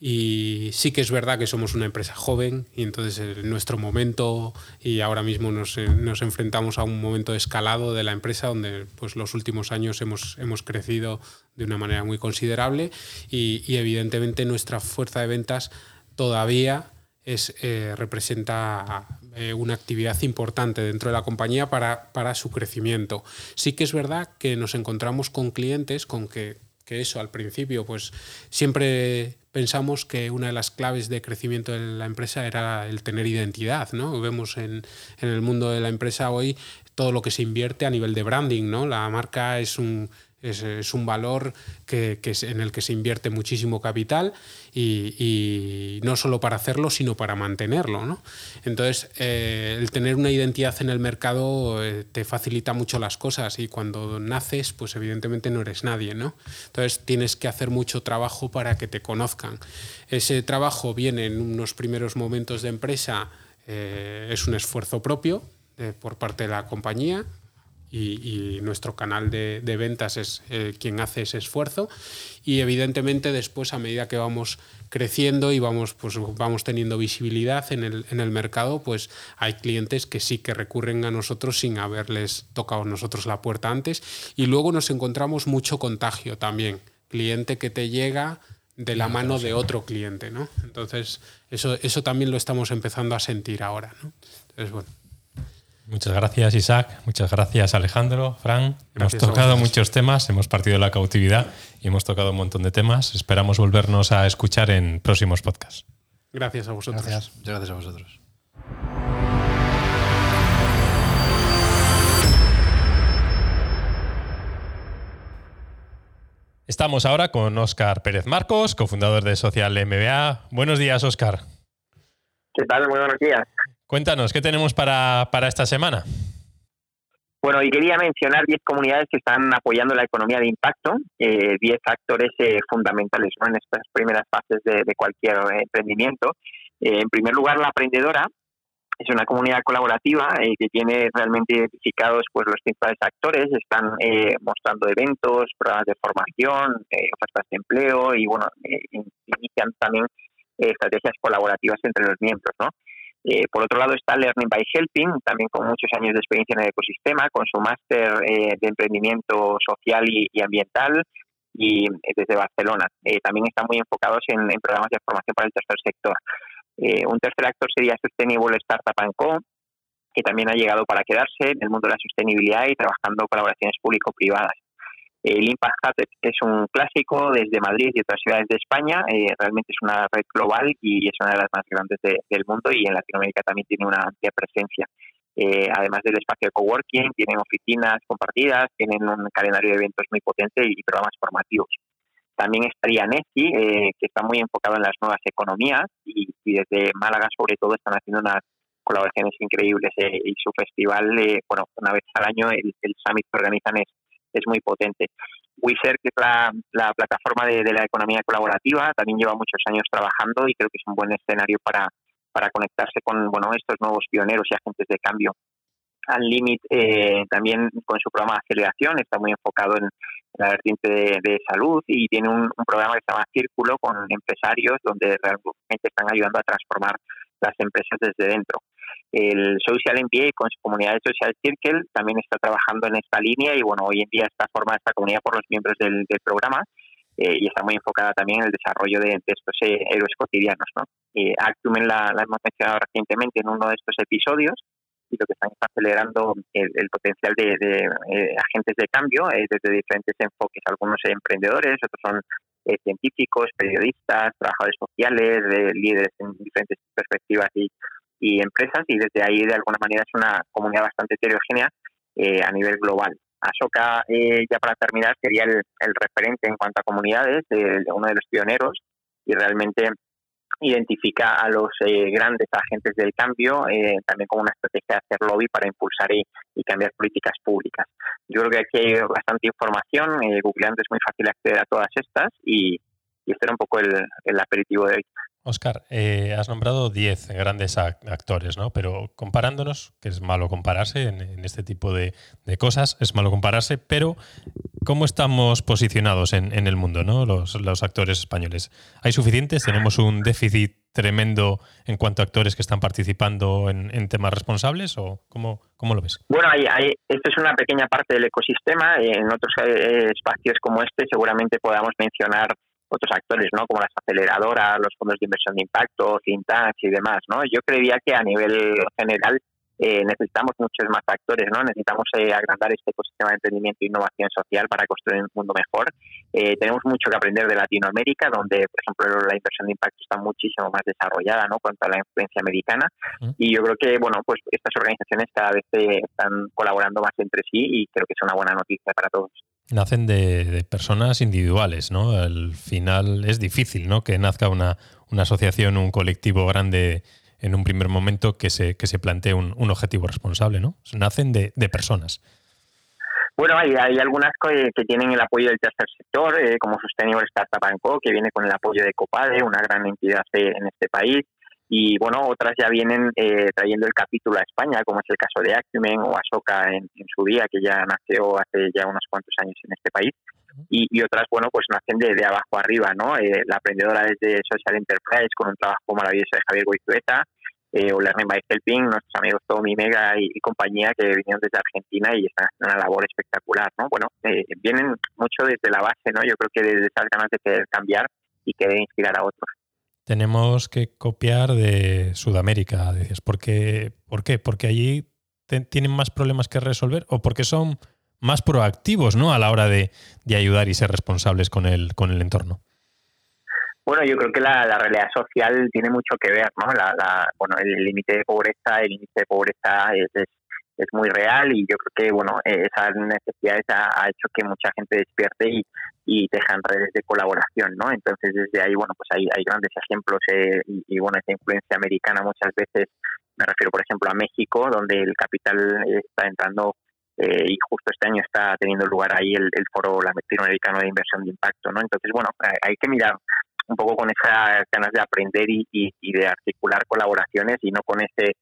y sí que es verdad que somos una empresa joven y entonces en nuestro momento y ahora mismo nos, nos, enfrentamos a un momento de escalado de la empresa donde pues los últimos años hemos, hemos crecido de una manera muy considerable y evidentemente nuestra fuerza de ventas todavía eh, representa eh, una actividad importante dentro de la compañía para, para, su crecimiento. Sí que es verdad que nos encontramos con clientes con que, que, eso al principio, pues siempre pensamos que una de las claves de crecimiento de la empresa era el tener identidad, ¿no? Vemos en, en el mundo de la empresa hoy todo lo que se invierte a nivel de branding, ¿no? La marca es un es, un valor que, en el que se invierte muchísimo capital y, no solo para hacerlo, sino para mantenerlo. ¿no? Entonces, eh, el tener una identidad en el mercado eh, te facilita mucho las cosas y cuando naces, pues evidentemente no eres nadie. ¿no? Entonces, tienes que hacer mucho trabajo para que te conozcan. Ese trabajo viene en unos primeros momentos de empresa, eh, es un esfuerzo propio por parte de la compañía, y, y, nuestro canal de, de ventas es eh, quien hace ese esfuerzo. Y evidentemente después a medida que vamos creciendo y vamos pues vamos teniendo visibilidad en el, en el mercado pues hay clientes que sí que recurren a nosotros sin haberles tocado nosotros la puerta antes. Y luego nos encontramos mucho contagio también. Cliente que te llega de la mano de otro cliente ¿no? entonces eso, eso también lo estamos empezando a sentir ahora ¿no? entonces bueno Muchas gracias, Isaac. Muchas gracias, Alejandro, Fran. Gracias hemos tocado muchos temas, hemos partido de la cautividad y hemos tocado un montón de temas. Esperamos volvernos a escuchar en próximos podcasts. Gracias a vosotros. Gracias, gracias a vosotros. Estamos ahora con Óscar Pérez Marcos, cofundador de Social MBA. Buenos días, Óscar. ¿Qué tal? Muy buenos días. Cuéntanos, ¿qué tenemos para, para esta semana? Bueno, y quería mencionar 10 comunidades que están apoyando la economía de impacto, 10 eh, actores eh, fundamentales en estas primeras fases de, cualquier emprendimiento. Eh, en primer lugar, la aprendedora es una comunidad colaborativa eh, que tiene realmente identificados pues, los principales actores, están mostrando eventos, programas de formación, ofertas de empleo y bueno, inician también estrategias colaborativas entre los miembros. ¿no? Eh, por otro lado está Learning by Helping, también con muchos años de experiencia en el ecosistema, con su máster eh, de emprendimiento social y, ambiental y eh, desde Barcelona. También están muy enfocados en, programas de formación para el tercer sector. Un tercer actor sería Sustainable Startup Co., que también ha llegado para quedarse en el mundo de la sostenibilidad y trabajando colaboraciones público-privadas. El Impact Hub es un clásico desde Madrid y otras ciudades de España. Eh, realmente es una red global y es una de las más grandes de, del mundo y en Latinoamérica también tiene una amplia presencia. Eh, además del espacio de coworking, tienen oficinas compartidas, tienen un calendario de eventos muy potente y programas formativos. También estaría NECI, eh, que está muy enfocado en las nuevas economías y, desde Málaga sobre todo están haciendo unas colaboraciones increíbles eh, y su festival, eh, bueno, una vez al año el summit que organizan es es muy potente. WeShare, que es la, la plataforma de, de, la economía colaborativa, también lleva muchos años trabajando y creo que es un buen escenario para, para conectarse con bueno, estos nuevos pioneros y agentes de cambio. Unlimit eh, también con su programa de aceleración está muy enfocado en la vertiente de, de salud y tiene un, un, programa que se llama Círculo con empresarios donde realmente están ayudando a transformar las empresas desde dentro. El Social MBA con su comunidad de Social Circle también está trabajando en esta línea y bueno, hoy en día está formada esta comunidad por los miembros del, programa eh, y está muy enfocada también en el desarrollo de, de estos eh, héroes cotidianos. ¿no? Eh, Actumen la, hemos mencionado recientemente en uno de estos episodios y lo que están es acelerando el, potencial de, eh, agentes de cambio eh, desde diferentes enfoques, algunos emprendedores, otros son científicos, periodistas, trabajadores sociales, líderes en diferentes perspectivas y y empresas y desde ahí de alguna manera es una comunidad bastante heterogénea eh, a nivel global. Ashoka, eh, ya para terminar, sería el, el, referente en cuanto a comunidades, uno de los pioneros y realmente identifica a los eh, grandes agentes del cambio eh, también como una estrategia de hacer lobby para impulsar y, cambiar políticas públicas. Yo creo que aquí hay bastante información, eh, googleando es muy fácil acceder a todas estas y, y este era un poco el, el aperitivo de hoy. Oscar, eh, has nombrado 10 grandes actores, ¿no? Pero comparándonos, que es malo compararse en, este tipo de, cosas, es malo compararse, pero ¿cómo estamos posicionados en, el mundo, ¿no? Los, actores españoles. ¿Hay suficientes? ¿Tenemos un déficit tremendo en cuanto a actores que están participando en, temas responsables o cómo, cómo lo ves? Bueno, hay, hay, esto es una pequeña parte del ecosistema. En otros eh, espacios como este seguramente podamos mencionar otros actores, ¿no? Como las aceleradoras, los fondos de inversión de impacto, FinTax y demás, ¿no? Yo creía que a nivel general eh, necesitamos muchos más actores, ¿no? Necesitamos eh, agrandar este ecosistema de emprendimiento e innovación social para construir un mundo mejor. Eh, tenemos mucho que aprender de Latinoamérica, donde, por ejemplo, la inversión de impacto está muchísimo más desarrollada, ¿no? Cuanto a la influencia americana. Y yo creo que, bueno, pues estas organizaciones cada vez están colaborando más entre sí y creo que es una buena noticia para todos nacen de, personas individuales, ¿no? Al final es difícil, ¿no? Que nazca una, una asociación, un colectivo grande en un primer momento que se, que se plantee un, un objetivo responsable, ¿no? Nacen de, de personas. Bueno, hay, hay algunas que, tienen el apoyo del tercer sector, eh, como Sustainable Startup Co, que viene con el apoyo de Copade, una gran entidad en este país y bueno, otras ya vienen eh, trayendo el capítulo a España, como es el caso de Acumen o Asoka en, su día, que ya nació hace ya unos cuantos años en este país. Y, otras, bueno, pues nacen de, abajo arriba, ¿no? Eh, la aprendedora desde Social Enterprise con un trabajo maravilloso de Javier Goizueta, eh, o Learning by Helping, nuestros amigos Tommy Mega y, compañía que vinieron desde Argentina y están haciendo una labor espectacular, ¿no? Bueno, eh, vienen mucho desde la base, ¿no? Yo creo que desde esas ganas de querer cambiar y querer inspirar a otros tenemos que copiar de Sudamérica. Dices, ¿por qué? ¿Por qué? Porque allí tienen más problemas que resolver o porque son más proactivos ¿no? a la hora de, ayudar y ser responsables con el, con el entorno. Bueno, yo creo que la, realidad social tiene mucho que ver, ¿no? La, el límite de pobreza, el índice de pobreza es, muy real y yo creo que, bueno, esa necesidad ha, hecho que mucha gente despierte y, y dejan redes de colaboración, ¿no? Entonces desde ahí, bueno, pues hay, hay grandes ejemplos eh, y, bueno, esa influencia americana muchas veces, me refiero por ejemplo a México, donde el capital está entrando eh, y justo este año está teniendo lugar ahí el, foro latinoamericano de inversión de impacto, ¿no? Entonces, bueno, hay que mirar un poco con esas ganas de aprender y, de articular colaboraciones y no con ese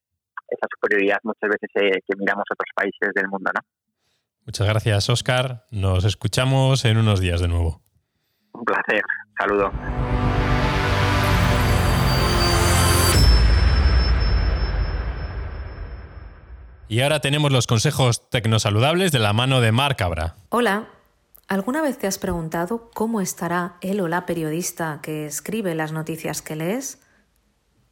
esa superioridad muchas veces eh, que miramos a otros países del mundo, ¿no? Muchas gracias, Oscar. Nos escuchamos en unos días de nuevo. Un placer. Saludo. Y ahora tenemos los consejos tecnosaludables de la mano de Marc Cabra. Hola. ¿Alguna vez te has preguntado cómo estará él o la periodista que escribe las noticias que lees?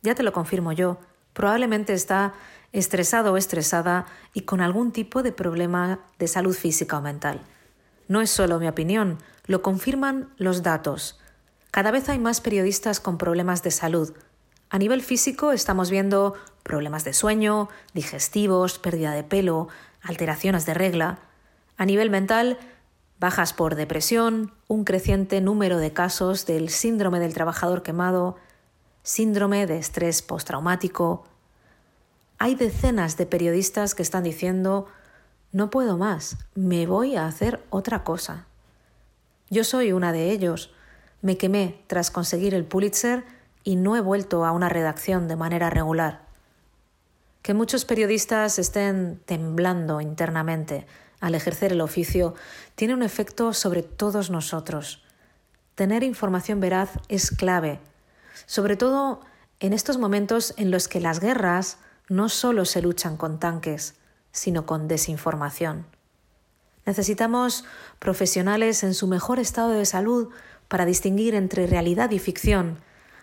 Ya te lo confirmo yo. Probablemente está estresado o estresada y con algún tipo de problema de salud física o mental. No es solo mi opinión, lo confirman los datos. Cada vez hay más periodistas con problemas de salud. A nivel físico estamos viendo problemas de sueño, digestivos, pérdida de pelo, alteraciones de regla. A nivel mental, bajas por depresión, un creciente número de casos del síndrome del trabajador quemado, síndrome de estrés postraumático, hay decenas de periodistas que están diciendo, no puedo más, me voy a hacer otra cosa. Yo soy una de ellos. Me quemé tras conseguir el Pulitzer y no he vuelto a una redacción de manera regular. Que muchos periodistas estén temblando internamente al ejercer el oficio tiene un efecto sobre todos nosotros. Tener información veraz es clave, sobre todo en estos momentos en los que las guerras, no solo se luchan con tanques, sino con desinformación. Necesitamos profesionales en su mejor estado de salud para distinguir entre realidad y ficción,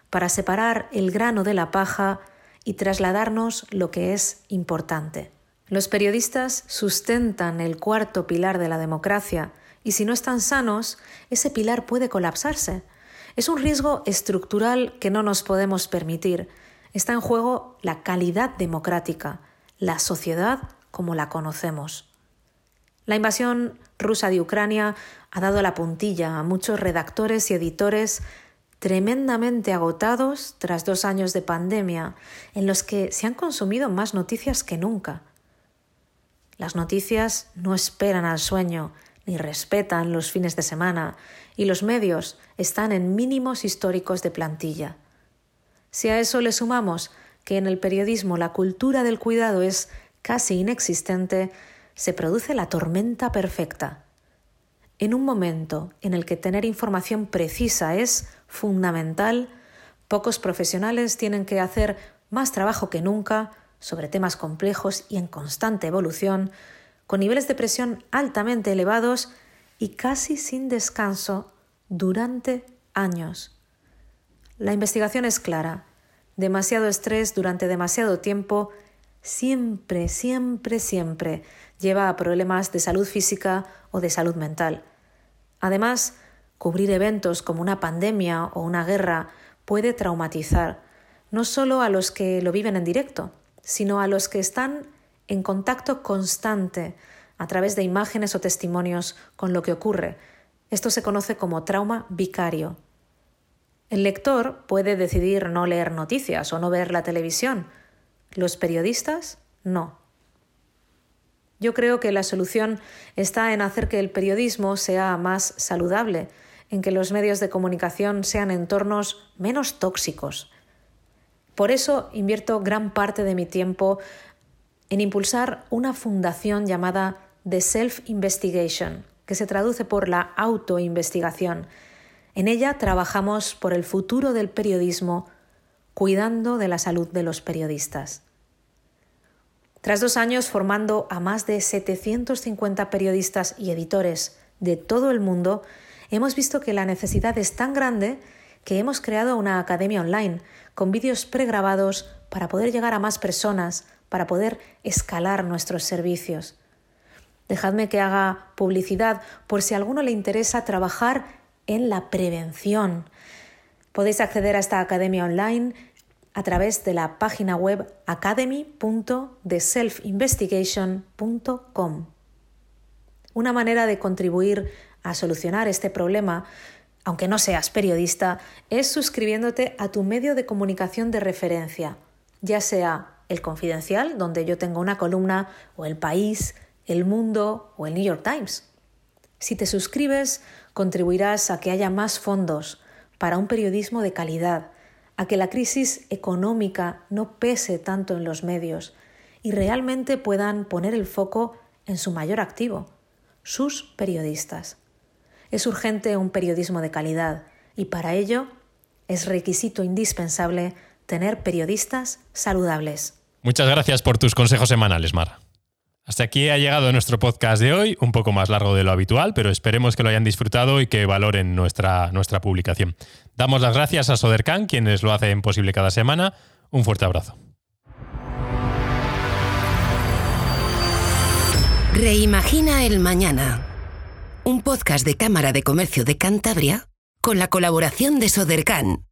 para separar el grano de la paja y trasladarnos lo que es importante. Los periodistas sustentan el cuarto pilar de la democracia y si no están sanos, ese pilar puede colapsarse. Es un riesgo estructural que no nos podemos permitir Está en juego la calidad democrática, la sociedad como la conocemos. La invasión rusa de Ucrania ha dado la puntilla a muchos redactores y editores tremendamente agotados tras dos años de pandemia en los que se han consumido más noticias que nunca. Las noticias no esperan al sueño ni respetan los fines de semana y los medios están en mínimos históricos de plantilla. Si a eso le sumamos que en el periodismo la cultura del cuidado es casi inexistente, se produce la tormenta perfecta. En un momento en el que tener información precisa es fundamental, pocos profesionales tienen que hacer más trabajo que nunca sobre temas complejos y en constante evolución, con niveles de presión altamente elevados y casi sin descanso durante años. La investigación es clara. Demasiado estrés durante demasiado tiempo siempre, siempre, siempre lleva a problemas de salud física o de salud mental. Además, cubrir eventos como una pandemia o una guerra puede traumatizar, no solo a los que lo viven en directo, sino a los que están en contacto constante a través de imágenes o testimonios con lo que ocurre. Esto se conoce como trauma vicario. El lector puede decidir no leer noticias o no ver la televisión. Los periodistas no. Yo creo que la solución está en hacer que el periodismo sea más saludable, en que los medios de comunicación sean entornos menos tóxicos. Por eso invierto gran parte de mi tiempo en impulsar una fundación llamada The Self Investigation, que se traduce por la autoinvestigación. En ella trabajamos por el futuro del periodismo, cuidando de la salud de los periodistas. Tras dos años formando a más de 750 periodistas y editores de todo el mundo, hemos visto que la necesidad es tan grande que hemos creado una academia online con vídeos pregrabados para poder llegar a más personas, para poder escalar nuestros servicios. Dejadme que haga publicidad por si a alguno le interesa trabajar en la prevención. Podéis acceder a esta academia online a través de la página web academy.theselfinvestigation.com. Una manera de contribuir a solucionar este problema, aunque no seas periodista, es suscribiéndote a tu medio de comunicación de referencia, ya sea el Confidencial, donde yo tengo una columna, o El País, El Mundo o el New York Times. Si te suscribes, contribuirás a que haya más fondos para un periodismo de calidad, a que la crisis económica no pese tanto en los medios y realmente puedan poner el foco en su mayor activo, sus periodistas. Es urgente un periodismo de calidad y para ello es requisito indispensable tener periodistas saludables. Muchas gracias por tus consejos semanales, Mar. Hasta aquí ha llegado nuestro podcast de hoy, un poco más largo de lo habitual, pero esperemos que lo hayan disfrutado y que valoren nuestra, nuestra publicación. Damos las gracias a Sodercan, quienes lo hacen posible cada semana. Un fuerte abrazo. Reimagina el mañana. Un podcast de Cámara de Comercio de Cantabria con la colaboración de Sodercan.